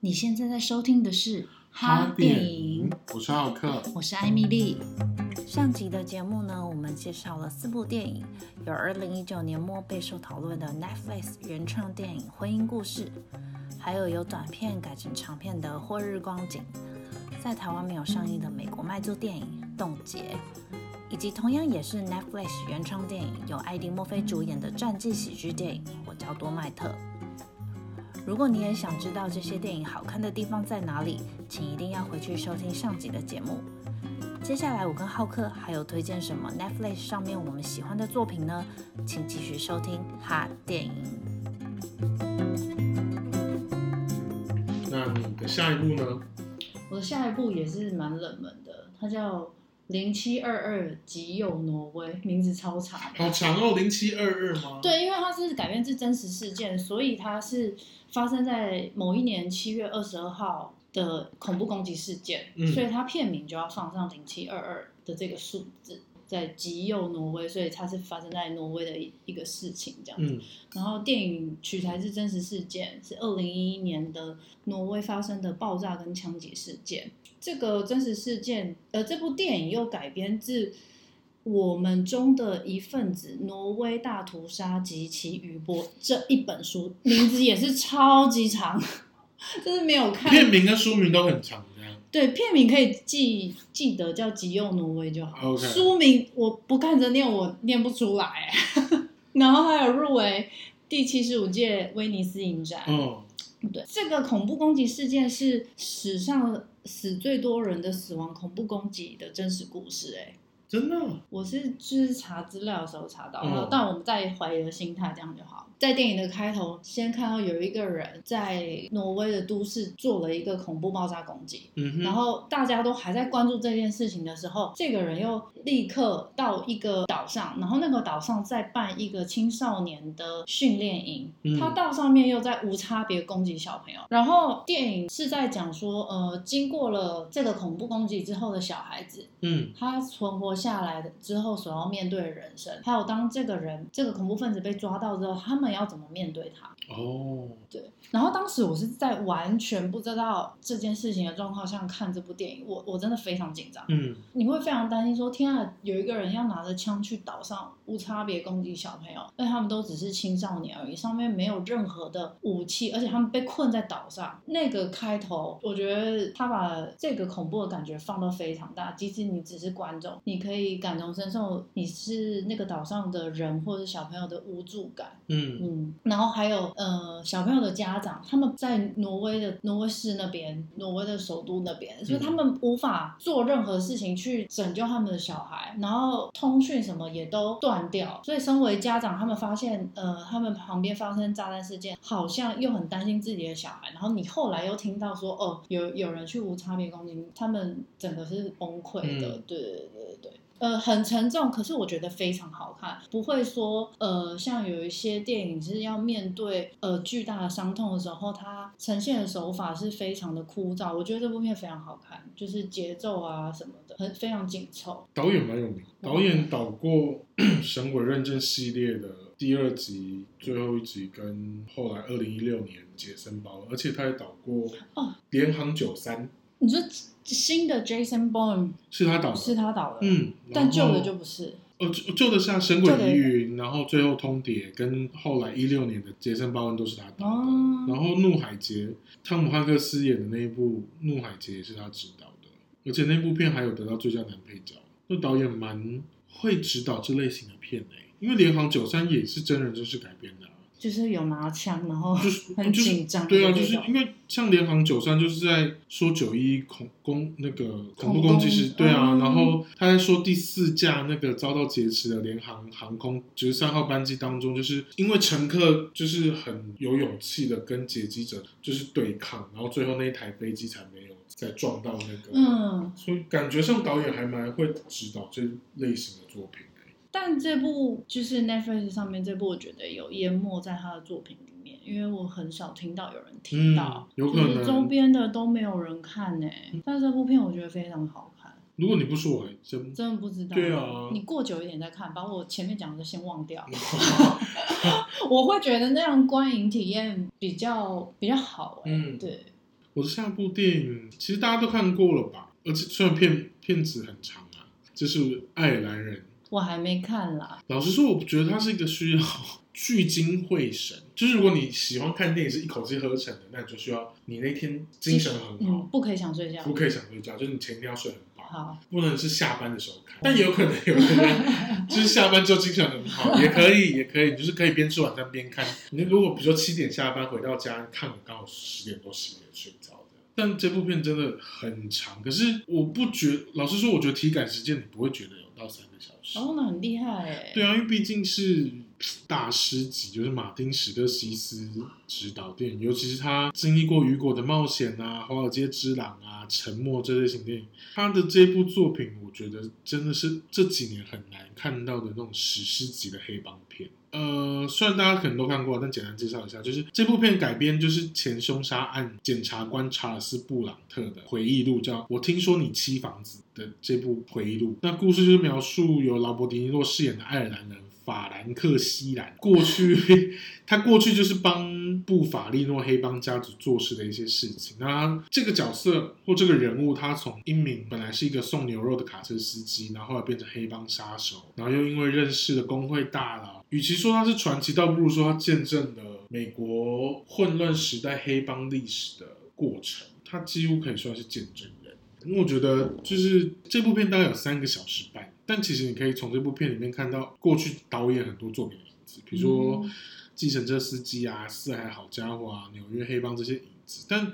你现在在收听的是哈电影，我是浩克，我是艾米丽。上集的节目呢，我们介绍了四部电影，有二零一九年末备受讨论的 Netflix 原创电影《婚姻故事》，还有由短片改成长片的《或日光景》，在台湾没有上映的美国卖座电影《冻结》，以及同样也是 Netflix 原创电影，由艾迪·墨菲主演的传记喜剧电影《我叫多麦特》。如果你也想知道这些电影好看的地方在哪里，请一定要回去收听上集的节目。接下来我跟浩克还有推荐什么 Netflix 上面我们喜欢的作品呢？请继续收听哈电影。那你的下一部呢？我的下一部也是蛮冷门的，它叫。零七二二极右挪威，名字超长，好长哦！零七二二吗？对，因为它是改编自真实事件，所以它是发生在某一年七月二十二号的恐怖攻击事件，嗯、所以它片名就要放上零七二二的这个数字。在极右挪威，所以它是发生在挪威的一一个事情这样子。嗯、然后电影取材是真实事件，是二零一一年的挪威发生的爆炸跟枪击事件。这个真实事件，呃，这部电影又改编自我们中的一份子——挪威大屠杀及其余波这一本书，名字也是超级长，就是没有看。片名跟书名都很长。对，片名可以记记得叫《极右挪威》就好。书名我不看着念，我念不出来。然后还有入围第七十五届威尼斯影展。嗯，对，这个恐怖攻击事件是史上死最多人的死亡恐怖攻击的真实故事。哎，真的？我是就是查资料的时候查到，嗯、但我们在怀疑的心态这样就好。在电影的开头，先看到有一个人在挪威的都市做了一个恐怖爆炸攻击，嗯，然后大家都还在关注这件事情的时候，这个人又立刻到一个岛上，然后那个岛上在办一个青少年的训练营，嗯、他到上面又在无差别攻击小朋友。然后电影是在讲说，呃，经过了这个恐怖攻击之后的小孩子，嗯，他存活下来的之后所要面对的人生，还有当这个人这个恐怖分子被抓到之后，他们。要怎么面对他？哦，对。然后当时我是在完全不知道这件事情的状况下看这部电影，我我真的非常紧张。嗯，你会非常担心说，天啊，有一个人要拿着枪去岛上无差别攻击小朋友，但他们都只是青少年而已，上面没有任何的武器，而且他们被困在岛上。那个开头，我觉得他把这个恐怖的感觉放到非常大，即使你只是观众，你可以感同身受，你是那个岛上的人或者小朋友的无助感。嗯。嗯，然后还有呃，小朋友的家长，他们在挪威的挪威市那边，挪威的首都那边，所以他们无法做任何事情去拯救他们的小孩，然后通讯什么也都断掉，所以身为家长，他们发现呃，他们旁边发生炸弹事件，好像又很担心自己的小孩，然后你后来又听到说哦，有有人去无差别攻击，他们整个是崩溃的，嗯、对对对对对。呃，很沉重，可是我觉得非常好看，不会说呃，像有一些电影是要面对呃巨大的伤痛的时候，它呈现的手法是非常的枯燥。我觉得这部片非常好看，就是节奏啊什么的，很非常紧凑。导演蛮有名，导演导过 《神鬼认证》系列的第二集、最后一集，跟后来二零一六年《杰森鲍恩》，而且他也导过《哦联航九三》。你说新的 Jason Bourne 是他导的，是他导的，嗯，但旧的就不是。哦，旧的像《神鬼疑云》，然后最后《通牒》跟后来一六年的《杰森鲍恩》都是他导的。哦、然后《怒海劫》，汤姆汉克斯演的那一部《怒海劫》也是他执导的，而且那部片还有得到最佳男配角。那导演蛮会指导这类型的片诶，因为《联航九三》也是真人真事改编的。就是有拿枪，然后就是 很紧张。对啊，就是因为像《联航九三》就是在说九一恐攻那个恐怖攻击是，对啊，嗯、然后他在说第四架那个遭到劫持的联航航空九十三号班机当中，就是因为乘客就是很有勇气的跟劫机者就是对抗，然后最后那一台飞机才没有再撞到那个，嗯，所以感觉上导演还蛮会指导这类型的作品。但这部就是 Netflix 上面这部，我觉得有淹没在他的作品里面，因为我很少听到有人听到，嗯、有可能周边的都没有人看呢。但这部片我觉得非常好看。如果你不说，我还真真的不知道。对啊，你过久一点再看，把我前面讲的先忘掉。我会觉得那样观影体验比较比较好。嗯，对。我的下部电影其实大家都看过了吧？而且虽然片片子很长啊，就是《爱尔兰人》。我还没看啦。老实说，我觉得它是一个需要 聚精会神。就是如果你喜欢看电影是一口气喝成的，那你就需要你那天精神很好，嗯、不可以想睡觉，不可以想睡觉，就是你前一天要睡很饱。好，不能是下班的时候看，但也有可能有的人 就是下班之后精神很好，也可以，也可以，就是可以边吃晚餐边看。你如果比如说七点下班回到家看，刚好十点多十点睡着的。但这部片真的很长，可是我不觉，老实说，我觉得体感时间你不会觉得有到三个小时。哦，那很厉害哎。对啊，因为毕竟是。大师级就是马丁史克西斯指导电影，尤其是他经历过雨果的冒险啊、华尔街之狼啊、沉默这类型电影，他的这部作品，我觉得真的是这几年很难看到的那种史诗级的黑帮片。呃，虽然大家可能都看过，但简单介绍一下，就是这部片改编就是前凶杀案检察官查尔斯布朗特的回忆录，叫《我听说你妻房子》的这部回忆录。那故事就是描述由劳勃迪尼洛饰演的爱尔兰人。法兰克西兰过去，他过去就是帮布法利诺黑帮家族做事的一些事情。那这个角色或这个人物，他从英明本来是一个送牛肉的卡车司机，然后后来变成黑帮杀手，然后又因为认识了工会大佬，与其说他是传奇，倒不如说他见证了美国混乱时代黑帮历史的过程。他几乎可以算是见证人。因为我觉得，就是这部片大概有三个小时半。但其实你可以从这部片里面看到过去导演很多作品的影子，比如说《计程车司机》啊，《四海好家伙》啊，《纽约黑帮》这些影子。但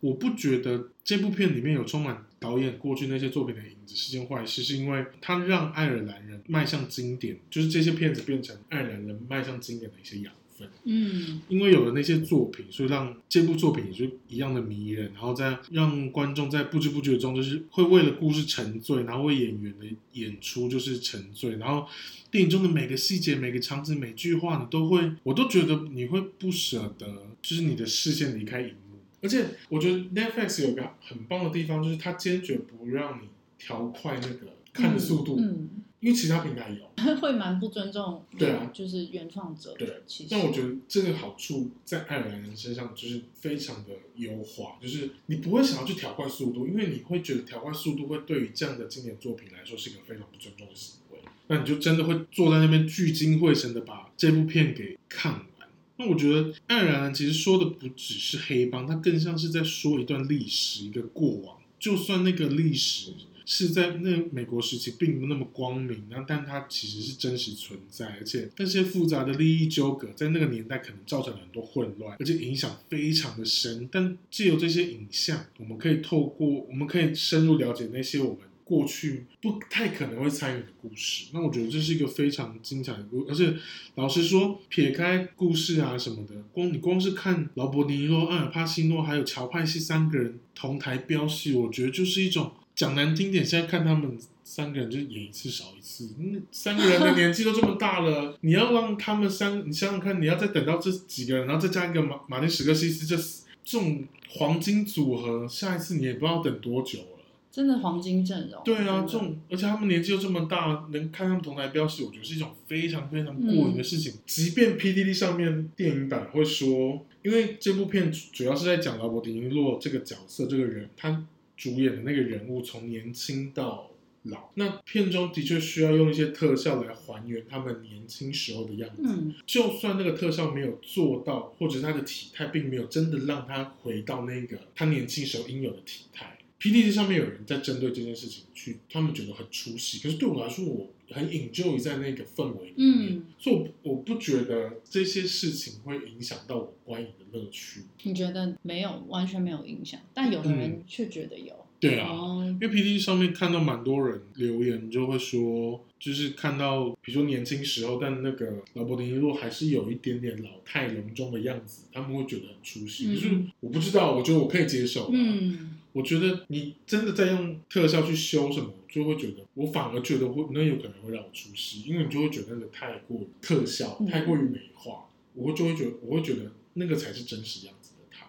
我不觉得这部片里面有充满导演过去那些作品的影子是件坏事，是因为它让爱尔兰人迈向经典，就是这些片子变成爱尔兰人迈向经典的一些养。嗯，因为有了那些作品，所以让这部作品也就一样的迷人，然后再让观众在不知不觉中就是会为了故事沉醉，然后为演员的演出就是沉醉，然后电影中的每个细节、每个场景、每句话，你都会，我都觉得你会不舍得，就是你的视线离开荧幕。而且我觉得 Netflix 有个很棒的地方，就是它坚决不让你调快那个看的速度。嗯。嗯因为其他平台有，会蛮不尊重，对啊，就是原创者。对，其实，但我觉得这个好处在爱尔兰人身上就是非常的优化，就是你不会想要去调快速度，因为你会觉得调快速度会对于这样的经典作品来说是一个非常不尊重的行为。那你就真的会坐在那边聚精会神的把这部片给看完。那我觉得爱尔兰人其实说的不只是黑帮，它更像是在说一段历史，一个过往。就算那个历史。是在那美国时期并不那么光明，那但它其实是真实存在，而且那些复杂的利益纠葛在那个年代可能造成了很多混乱，而且影响非常的深。但借由这些影像，我们可以透过，我们可以深入了解那些我们过去不太可能会参与的故事。那我觉得这是一个非常精彩的故事，而且老实说，撇开故事啊什么的，光你光是看劳勃·尼洛、阿尔帕西诺还有乔派西三个人同台飙戏，我觉得就是一种。讲难听点，现在看他们三个人就演一次少一次。嗯，三个人的年纪都这么大了，你要让他们三，你想想看，你要再等到这几个人，然后再加一个马马丁史克西斯，这这种黄金组合，下一次你也不知道等多久了。真的黄金阵容。对啊，这种而且他们年纪又这么大，能看他们同台飙戏，我觉得是一种非常非常过瘾的事情。嗯、即便 PDD 上面电影版会说，因为这部片主要是在讲劳勃迪尼洛这个角色这个人，他。主演的那个人物从年轻到老，那片中的确需要用一些特效来还原他们年轻时候的样子。嗯，就算那个特效没有做到，或者他的体态并没有真的让他回到那个他年轻时候应有的体态，PTT 上面有人在针对这件事情去，他们觉得很出戏。可是对我来说，我很 enjoy 在那个氛围里面，嗯，所以我我不觉得这些事情会影响到我观影的乐趣。你觉得没有，完全没有影响，但有的人却觉得有。嗯、对啊，哦、因为 PTT 上面看到蛮多人留言，就会说，就是看到，比如说年轻时候，但那个劳勃迪尼洛还是有一点点老态龙钟的样子，他们会觉得很出戏。嗯、可是我不知道，我觉得我可以接受。嗯。我觉得你真的在用特效去修什么，就会觉得我反而觉得会那有可能会让我出戏，因为你就会觉得那个太过于特效，太过于美化，我会就会觉得我会觉得那个才是真实样子的他。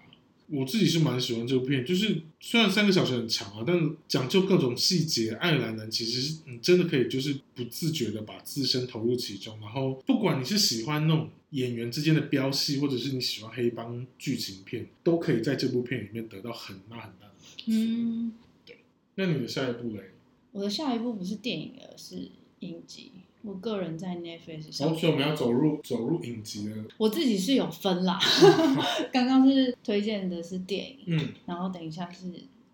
我自己是蛮喜欢这部片，就是虽然三个小时很长啊，但讲究各种细节，爱尔兰人其实是你真的可以就是不自觉的把自身投入其中，然后不管你是喜欢那种演员之间的飙戏，或者是你喜欢黑帮剧情片，都可以在这部片里面得到很大很大的。嗯，对。那你的下一部嘞？我的下一部不是电影，而是影集。我个人在 Netflix 上，所以我们要走入走入影集了。我自己是有分啦，刚刚是推荐的是电影，嗯，然后等一下是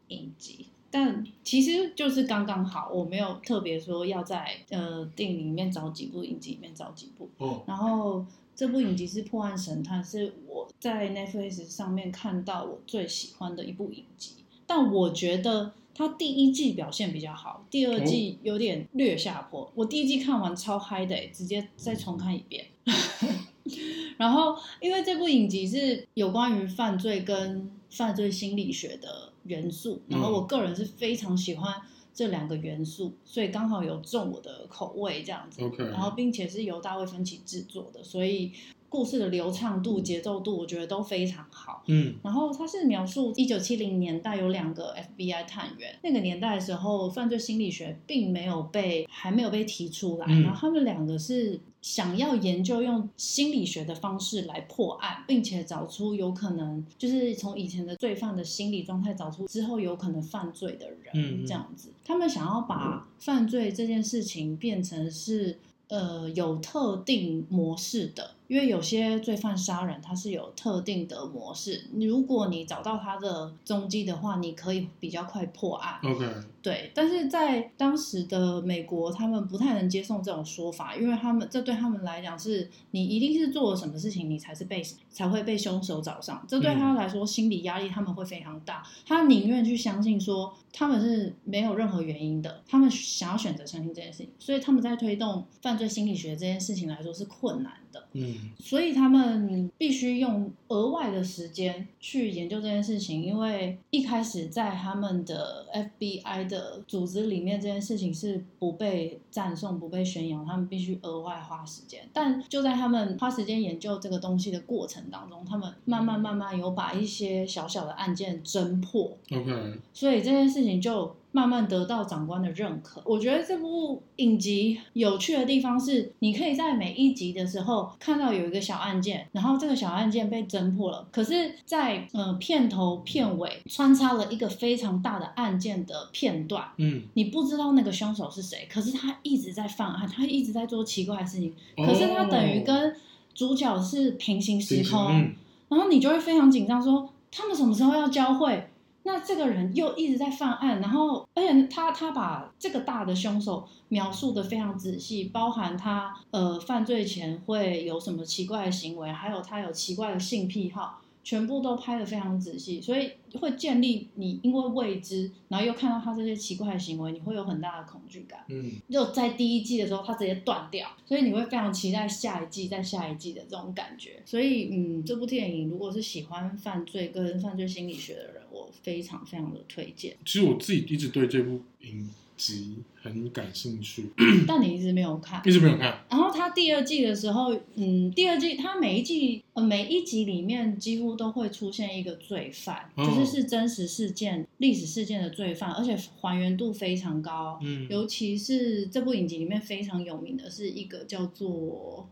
影集，但其实就是刚刚好，我没有特别说要在呃电影里面找几部，影集里面找几部。哦，然后这部影集是《破案神探》，是我在 Netflix 上面看到我最喜欢的一部影集，但我觉得。它第一季表现比较好，第二季有点略下坡。哦、我第一季看完超嗨的，直接再重看一遍。然后，因为这部影集是有关于犯罪跟犯罪心理学的元素，然后我个人是非常喜欢这两个元素，嗯、所以刚好有中我的口味这样子。然后，并且是由大卫芬奇制作的，所以。故事的流畅度、节奏度，我觉得都非常好。嗯，然后它是描述一九七零年代有两个 FBI 探员，那个年代的时候，犯罪心理学并没有被还没有被提出来，嗯、然后他们两个是想要研究用心理学的方式来破案，并且找出有可能就是从以前的罪犯的心理状态找出之后有可能犯罪的人，嗯、这样子。他们想要把犯罪这件事情变成是呃有特定模式的。因为有些罪犯杀人，他是有特定的模式。如果你找到他的踪迹的话，你可以比较快破案。OK，对。但是在当时的美国，他们不太能接受这种说法，因为他们这对他们来讲是，你一定是做了什么事情，你才是被才会被凶手找上。这对他来说，心理压力他们会非常大。他宁愿去相信说他们是没有任何原因的，他们想要选择相信这件事情，所以他们在推动犯罪心理学这件事情来说是困难的。嗯。所以他们必须用额外的时间去研究这件事情，因为一开始在他们的 FBI 的组织里面，这件事情是不被赞颂、不被宣扬，他们必须额外花时间。但就在他们花时间研究这个东西的过程当中，他们慢慢慢慢有把一些小小的案件侦破。OK，所以这件事情就。慢慢得到长官的认可。我觉得这部影集有趣的地方是，你可以在每一集的时候看到有一个小案件，然后这个小案件被侦破了。可是在，在呃片头片尾穿插了一个非常大的案件的片段。嗯，你不知道那个凶手是谁，可是他一直在犯案，他一直在做奇怪的事情。可是他等于跟主角是平行时空，嗯、然后你就会非常紧张，说他们什么时候要交汇？那这个人又一直在犯案，然后而且他他把这个大的凶手描述的非常仔细，包含他呃犯罪前会有什么奇怪的行为，还有他有奇怪的性癖好。全部都拍得非常仔细，所以会建立你因为未知，然后又看到他这些奇怪的行为，你会有很大的恐惧感。嗯，就在第一季的时候，他直接断掉，所以你会非常期待下一季、再下一季的这种感觉。所以，嗯，这部电影如果是喜欢犯罪跟犯罪心理学的人，我非常非常的推荐。其实我自己一直对这部影集很感兴趣，但你一直没有看，一直没有看。然后他第二季的时候，嗯，第二季他每一季呃每一集里面几乎都会出现一个罪犯，哦、就是是真实事件、历史事件的罪犯，而且还原度非常高。嗯，尤其是这部影集里面非常有名的是一个叫做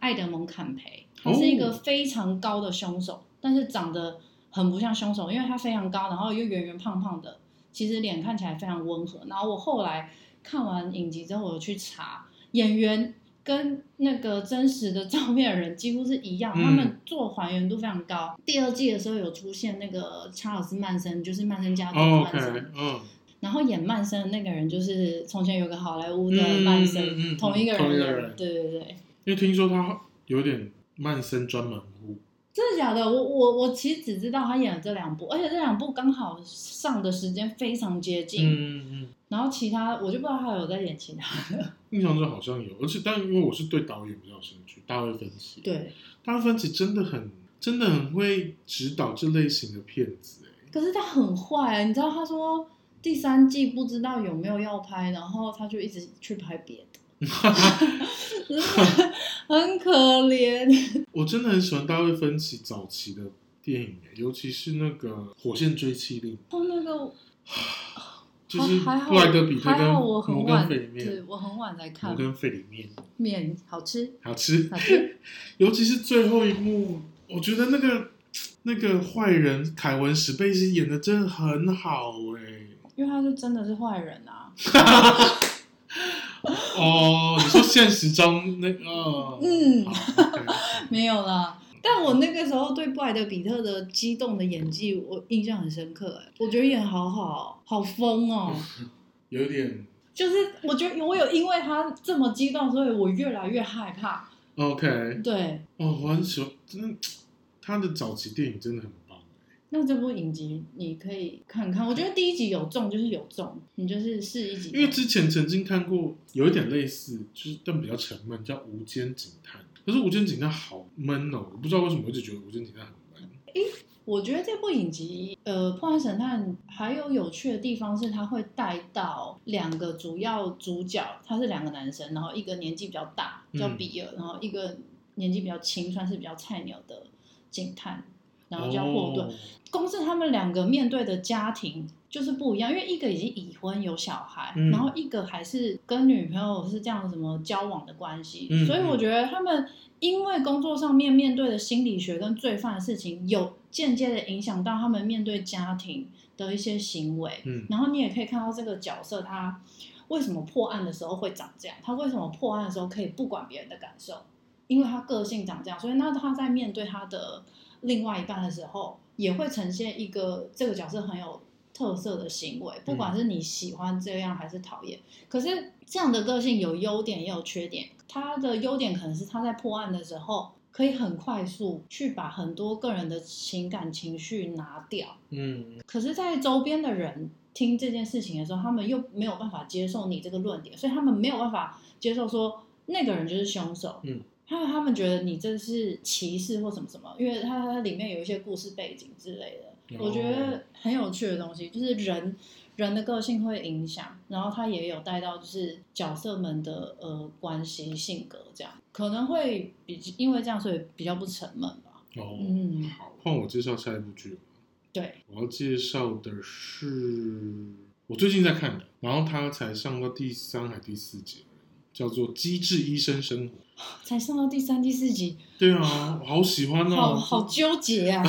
艾德蒙·坎培，他是一个非常高的凶手，哦、但是长得很不像凶手，因为他非常高，然后又圆圆胖胖的。其实脸看起来非常温和，然后我后来看完影集之后，我去查演员跟那个真实的照片的人几乎是一样，嗯、他们做还原度非常高。第二季的时候有出现那个查尔斯曼森，就是曼森家族的曼森，嗯、然后演曼森的那个人就是从前有个好莱坞的曼森，嗯嗯嗯、同一个人，同一个人，对对对。因为听说他有点曼森专门户。真的假的？我我我其实只知道他演了这两部，而且这两部刚好上的时间非常接近。嗯嗯。然后其他我就不知道他有在演其他的。印象中好像有，而且但因为我是对导演比较有兴趣，大卫芬奇。对。大卫芬奇真的很真的很会指导这类型的片子哎。可是他很坏，你知道他说第三季不知道有没有要拍，然后他就一直去拍别的。很可怜。我真的很喜欢大卫芬奇早期的电影，尤其是那个《火线追妻令》。哦，那个。就是布莱德比特跟摩根费里面，对，我很晚才看。摩根费里面面好吃，好吃，好吃。尤其是最后一幕，我觉得那个那个坏人凯文史贝西演的真的很好哎、欸，因为他是真的是坏人啊。哦，你说现实中那个？嗯，没有啦。但我那个时候对布莱德比特的激动的演技，我印象很深刻。哎，我觉得演好好，好疯哦。有点，就是我觉得我有因为他这么激动，所以我越来越害怕。OK，对。哦，我很喜欢，真的，他的早期电影真的很棒。那这部影集你可以看看，我觉得第一集有中就是有中，你就是试一集。因为之前曾经看过有一点类似，就是但比较沉闷，叫《无间警探》。可是《无间警探》好闷哦，我不知道为什么我一直觉得《无间警探》很闷。诶，我觉得这部影集，呃，《破案神探》还有有趣的地方是，他会带到两个主要主角，他是两个男生，然后一个年纪比较大，叫比尔，嗯、然后一个年纪比较轻，算是比较菜鸟的警探，然后叫霍顿。哦、公司他们两个面对的家庭就是不一样，因为一个已经已婚有小孩，嗯、然后一个还是跟女朋友是这样什么交往的关系，嗯、所以我觉得他们因为工作上面面对的心理学跟罪犯的事情，有间接的影响到他们面对家庭的一些行为。嗯，然后你也可以看到这个角色他为什么破案的时候会长这样，他为什么破案的时候可以不管别人的感受，因为他个性长这样，所以那他在面对他的另外一半的时候，也会呈现一个这个角色很有。特色的行为，不管是你喜欢这样还是讨厌，嗯、可是这样的个性有优点也有缺点。他的优点可能是他在破案的时候可以很快速去把很多个人的情感情绪拿掉。嗯，可是，在周边的人听这件事情的时候，他们又没有办法接受你这个论点，所以他们没有办法接受说那个人就是凶手。嗯，他们他们觉得你这是歧视或什么什么，因为它它里面有一些故事背景之类的。我觉得很有趣的东西，就是人人的个性会影响，然后他也有带到就是角色们的呃关系性格这样，可能会比因为这样所以比较不沉闷吧。哦，嗯，好，换我介绍下一部剧。对，我要介绍的是我最近在看的，然后它才上到第三还第四集，叫做《机智医生生活》，才上到第三第四集。对啊，我好喜欢哦，好好纠结啊。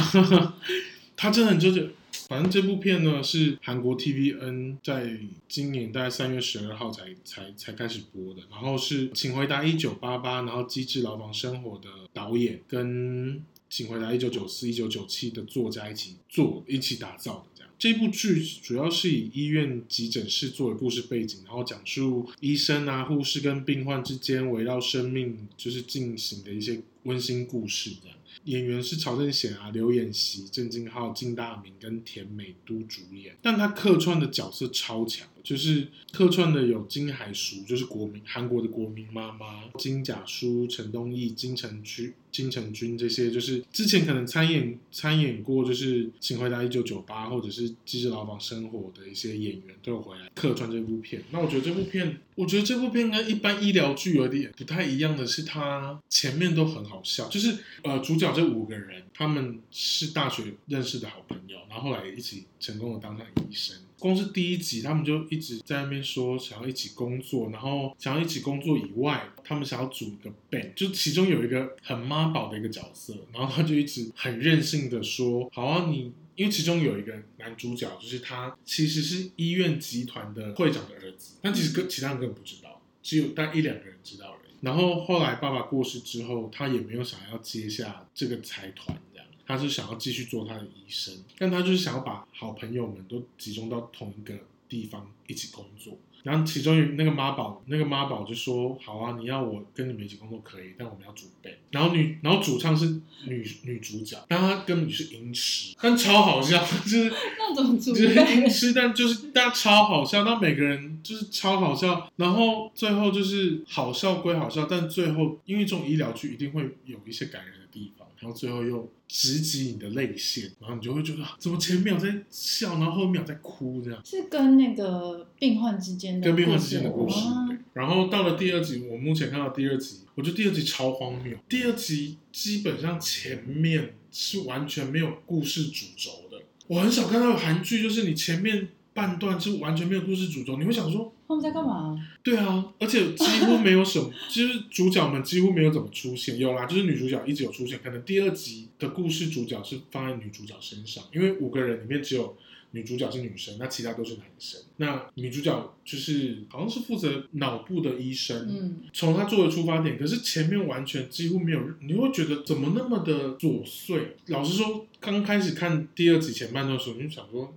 他真的很纠结，反正这部片呢是韩国 TVN 在今年大概三月十二号才才才开始播的，然后是《请回答一九八八》，然后《机智牢房生活》的导演跟《请回答一九九四》、《一九九七》的作家一起做、一起打造的。这，部剧主要是以医院急诊室作为故事背景，然后讲述医生啊、护士跟病患之间围绕生命就是进行的一些温馨故事，这样。演员是曹正贤啊、刘演锡、郑敬浩、金大明跟田美都主演，但他客串的角色超强，就是客串的有金海淑，就是国民韩国的国民妈妈，金甲书、陈东义、金城君、金城君这些，就是之前可能参演参演过，就是《请回答一九九八》或者是《机智牢房生活》的一些演员都有回来客串这部片。那我觉得这部片，我觉得这部片跟一般医疗剧有点不太一样的是，它前面都很好笑，就是呃主角。这五个人，他们是大学认识的好朋友，然后后来一起成功的当上医生。光是第一集，他们就一直在那边说想要一起工作，然后想要一起工作以外，他们想要组一个 band，就其中有一个很妈宝的一个角色，然后他就一直很任性的说：“好啊，你因为其中有一个男主角，就是他其实是医院集团的会长的儿子，但其实跟其他人根本不知道，只有但一两个人知道而已。”然后后来爸爸过世之后，他也没有想要接下这个财团，他是想要继续做他的医生，但他就是想要把好朋友们都集中到同一个地方一起工作。然后其中有那个妈宝，那个妈宝就说：“好啊，你要我跟你们一起工作可以，但我们要准备。”然后女，然后主唱是女女主角，但她根本就是音痴，但超好笑，就是 那种主就是音 痴，但就是但超好笑，那每个人就是超好笑。然后最后就是好笑归好笑，但最后因为这种医疗剧一定会有一些感人。然后最后又直击你的泪腺，然后你就会觉得怎么前秒在笑，然后后秒在哭，这样是跟那个病患之间的跟病患之间的故事。哦、然后到了第二集，我目前看到第二集，我觉得第二集超荒谬。第二集基本上前面是完全没有故事主轴的，我很少看到韩剧，就是你前面。半段是完全没有故事主轴，你会想说他们在干嘛？对啊，而且几乎没有什么，其 实主角们几乎没有怎么出现。有啦，就是女主角一直有出现，可能第二集的故事主角是放在女主角身上，因为五个人里面只有女主角是女生，那其他都是男生。那女主角就是好像是负责脑部的医生，嗯，从她做的出发点，可是前面完全几乎没有，你会觉得怎么那么的琐碎？老实说，刚开始看第二集前半段的时候，你就想说。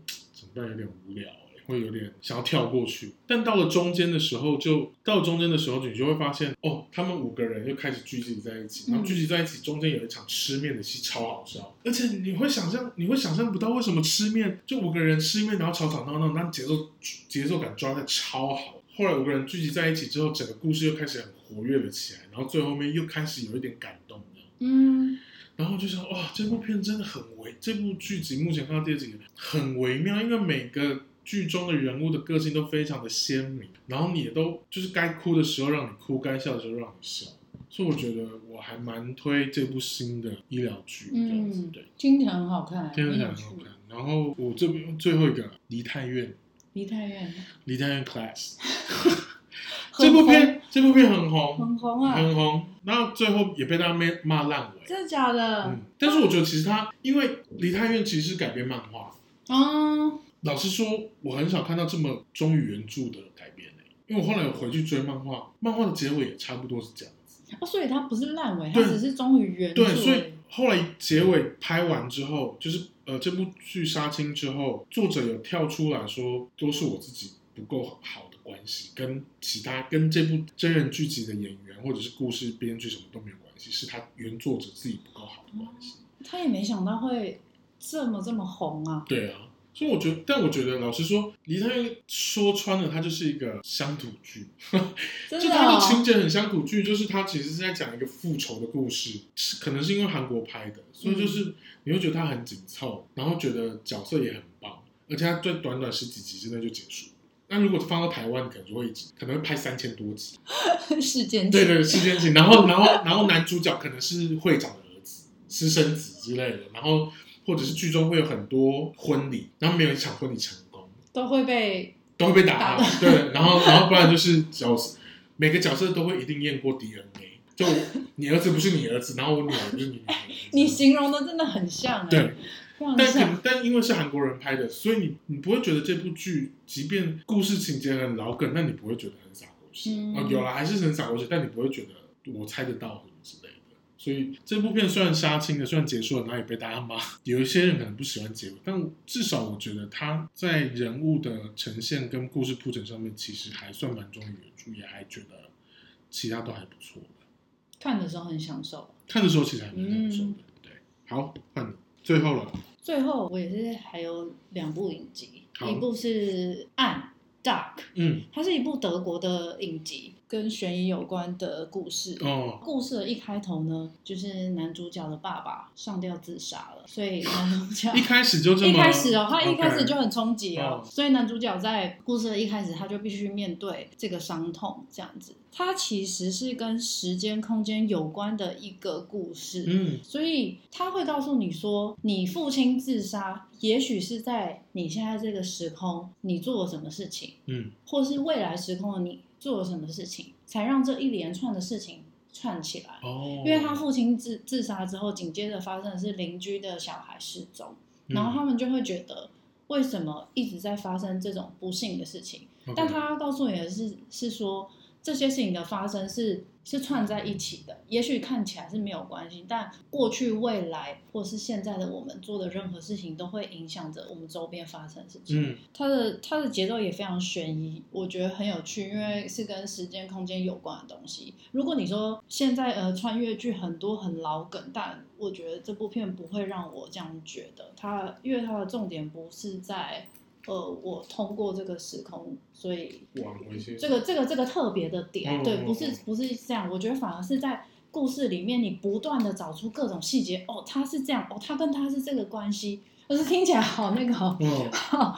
但有点无聊，会有点想要跳过去。但到了中间的时候就，到中间的时候，你就会发现，哦，他们五个人又开始聚集在一起。然后聚集在一起，中间有一场吃面的戏，超好笑。而且你会想象，你会想象不到为什么吃面，就五个人吃面，然后吵吵闹闹，那节奏节奏感抓的超好。后来五个人聚集在一起之后，整个故事又开始很活跃了起来。然后最后面又开始有一点感动，嗯。然后就想，哇，这部片真的很微，这部剧集目前看到第二集很微妙，因为每个剧中的人物的个性都非常的鲜明，然后你也都就是该哭的时候让你哭，该笑的时候让你笑，所以我觉得我还蛮推这部新的医疗剧，这样子，对，听起来很好看，听起来很好看。然后我这边最后一个《梨泰院》，梨泰院，梨泰院 Class。这部片，这部片很红，很红啊，很红。然后最后也被大家骂骂烂尾，真的假的？嗯。但是我觉得其实他，因为《梨泰院》其实是改编漫画。哦。老实说，我很少看到这么忠于原著的改编诶。因为我后来有回去追漫画，漫画的结尾也差不多是这样子。哦，所以它不是烂尾，它只是忠于原著。对，所以后来结尾拍完之后，就是呃这部剧杀青之后，作者有跳出来说，都是我自己不够好。关系跟其他跟这部真人剧集的演员或者是故事编剧什么都没有关系，是他原作者自己不够好的关系。他也没想到会这么这么红啊！对啊，所以我觉得，但我觉得老实说，梨泰院说穿了，他就是一个乡土剧，就他的情节很乡土剧，就是他其实是在讲一个复仇的故事，是可能是因为韩国拍的，所以就是你会觉得他很紧凑，然后觉得角色也很棒，而且它在短短十几集之内就结束。那如果放到台湾，可能就会可能会拍三千多集，世间对对世间情，然后然后然后男主角可能是会长的儿子、私生子之类的，然后或者是剧中会有很多婚礼，然后没有一场婚礼成功，都会被都会被打到，对，然后然后不然就是角色每个角色都会一定验过 DNA，就你儿子不是你儿子，然后我女儿不是你女儿，你形容的真的很像，对。但可但因为是韩国人拍的，所以你你不会觉得这部剧，即便故事情节很老梗，但你不会觉得很傻狗血。嗯、哦，有了还是很洒狗血，但你不会觉得我猜得到什么之类的。所以这部片虽然杀青了，虽然结束了，然后也被大家骂，有一些人可能不喜欢结尾，但至少我觉得他在人物的呈现跟故事铺陈上面，其实还算蛮忠于原著，也还觉得其他都还不错。看的时候很享受，看的时候其实还蛮享受的。嗯、对，好，换你，最后了。最后，我也是还有两部影集，一部是《暗》（Dark），嗯，它是一部德国的影集。跟悬疑有关的故事。哦，故事的一开头呢，就是男主角的爸爸上吊自杀了，所以男主角 一开始就这么一开始哦，他一开始就很冲击哦，所以男主角在故事的一开始他就必须面对这个伤痛，这样子。它其实是跟时间空间有关的一个故事，嗯，所以他会告诉你说，你父亲自杀，也许是在你现在这个时空你做了什么事情，嗯，或是未来时空的你。做了什么事情，才让这一连串的事情串起来？哦，因为他父亲自自杀之后，紧接着发生的是邻居的小孩失踪，嗯、然后他们就会觉得，为什么一直在发生这种不幸的事情.但他告诉你的是，是说这些事情的发生是。是串在一起的，也许看起来是没有关系，但过去、未来或是现在的我们做的任何事情，都会影响着我们周边发生的事情。嗯，它的它的节奏也非常悬疑，我觉得很有趣，因为是跟时间、空间有关的东西。如果你说现在呃穿越剧很多很老梗，但我觉得这部片不会让我这样觉得。它因为它的重点不是在。呃，我通过这个时空，所以这个这个这个特别的点，对，不是不是这样。我觉得反而是在故事里面，你不断的找出各种细节，哦，他是这样，哦，他跟他是这个关系，可是听起来好那个好，嗯、好，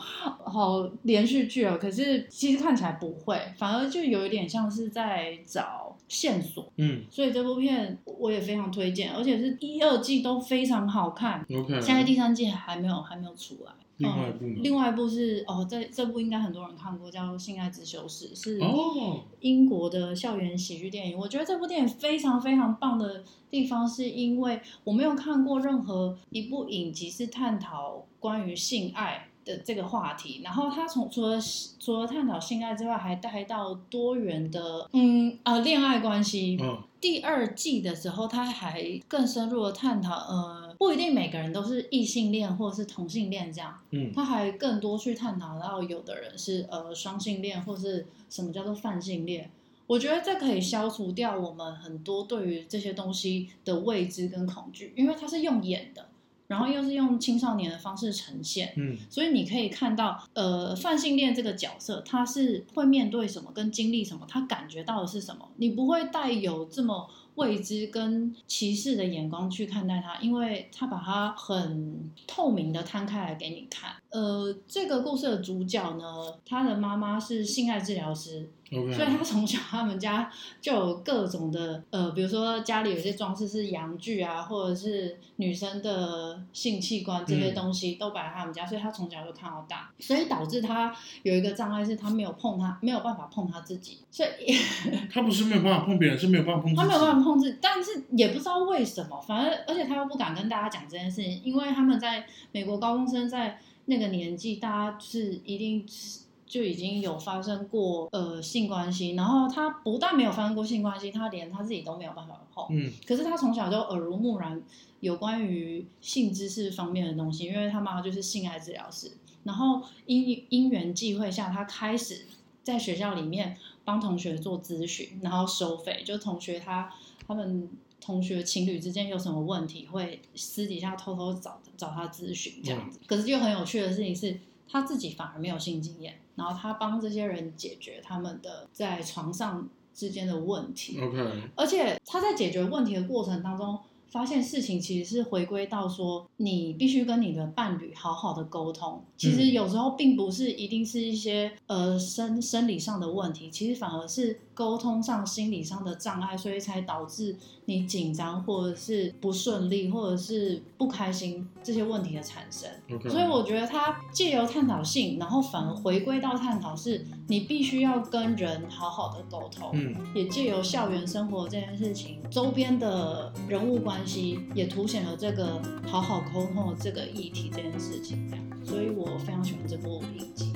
好连续剧哦。可是其实看起来不会，反而就有一点像是在找线索。嗯，所以这部片我也非常推荐，而且是一二季都非常好看。OK，现在第三季还没有还没有出来。另外一部呢？嗯、另外一部是哦，这这部应该很多人看过，叫《性爱之修士》，是哦英国的校园喜剧电影。我觉得这部电影非常非常棒的地方，是因为我没有看过任何一部影集是探讨关于性爱的这个话题。然后他从除了除了探讨性爱之外，还带到多元的嗯呃恋爱关系。嗯第二季的时候，他还更深入的探讨，呃，不一定每个人都是异性恋或者是同性恋这样，嗯，他还更多去探讨到有的人是呃双性恋或是什么叫做泛性恋，我觉得这可以消除掉我们很多对于这些东西的未知跟恐惧，因为他是用演的。然后又是用青少年的方式呈现，嗯，所以你可以看到，呃，泛性恋这个角色，他是会面对什么，跟经历什么，他感觉到的是什么，你不会带有这么未知跟歧视的眼光去看待他，因为他把他很透明的摊开来给你看。呃，这个故事的主角呢，他的妈妈是性爱治疗师。Okay. 所以他从小他们家就有各种的呃，比如说家里有些装饰是阳具啊，或者是女生的性器官这些东西都摆在他们家，嗯、所以他从小就看到大，所以导致他有一个障碍是他没有碰他没有办法碰他自己，所以 他不是没有办法碰别人，是没有办法碰自己。他没有办法碰自己，但是也不知道为什么，反正而且他又不敢跟大家讲这件事情，因为他们在美国高中生在那个年纪，大家是一定是。就已经有发生过呃性关系，然后他不但没有发生过性关系，他连他自己都没有办法碰。嗯，可是他从小就耳濡目染有关于性知识方面的东西，因为他妈妈就是性爱治疗师。然后因因缘际会下，他开始在学校里面帮同学做咨询，然后收费。就同学他他们同学情侣之间有什么问题，会私底下偷偷找找他咨询这样子。嗯，可是就很有趣的事情是，他自己反而没有性经验。然后他帮这些人解决他们的在床上之间的问题，OK，而且他在解决问题的过程当中，发现事情其实是回归到说，你必须跟你的伴侣好好的沟通。其实有时候并不是一定是一些呃生生理上的问题，其实反而是。沟通上、心理上的障碍，所以才导致你紧张，或者是不顺利，或者是不开心这些问题的产生。所以我觉得他借由探讨性，然后反而回归到探讨是，你必须要跟人好好的沟通。嗯，也借由校园生活这件事情，周边的人物关系也凸显了这个好好沟通的这个议题这件事情。这样，所以我非常喜欢这部影集。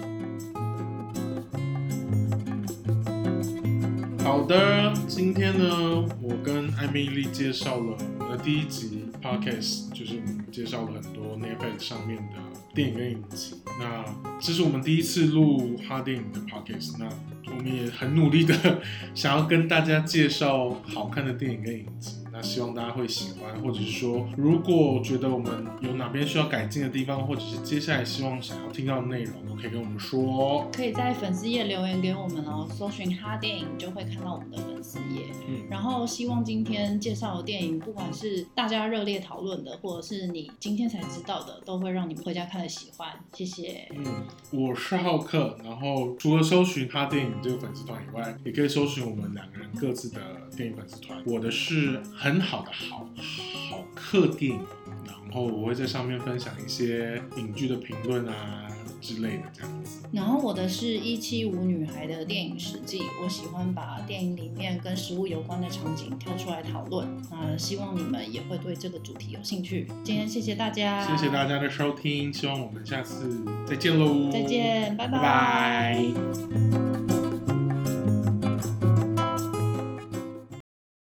好的，今天呢，我跟艾米莉介绍了我的第一集 podcast，就是我们介绍了很多 Netflix 上面的电影跟影集。那这是我们第一次录哈电影的 podcast，那我们也很努力的想要跟大家介绍好看的电影跟影集。那希望大家会喜欢，或者是说，如果觉得我们有哪边需要改进的地方，或者是接下来希望想要听到的内容，都可以跟我们说。可以在粉丝页留言给我们哦，搜寻哈电影就会看到我们的粉丝页。嗯，然后希望今天介绍的电影，不管是大家热烈讨论的，或者是你今天才知道的，都会让你们回家看的喜欢。谢谢。嗯，我是浩克，然后除了搜寻哈电影这个粉丝团以外，也可以搜寻我们两个人各自的电影粉丝团。我的是。很好的好好客电影，然后我会在上面分享一些影剧的评论啊之类的这样子。然后我的是一七五女孩的电影实记，我喜欢把电影里面跟食物有关的场景挑出来讨论，那希望你们也会对这个主题有兴趣。今天谢谢大家，谢谢大家的收听，希望我们下次再见喽，再见，拜拜。拜拜。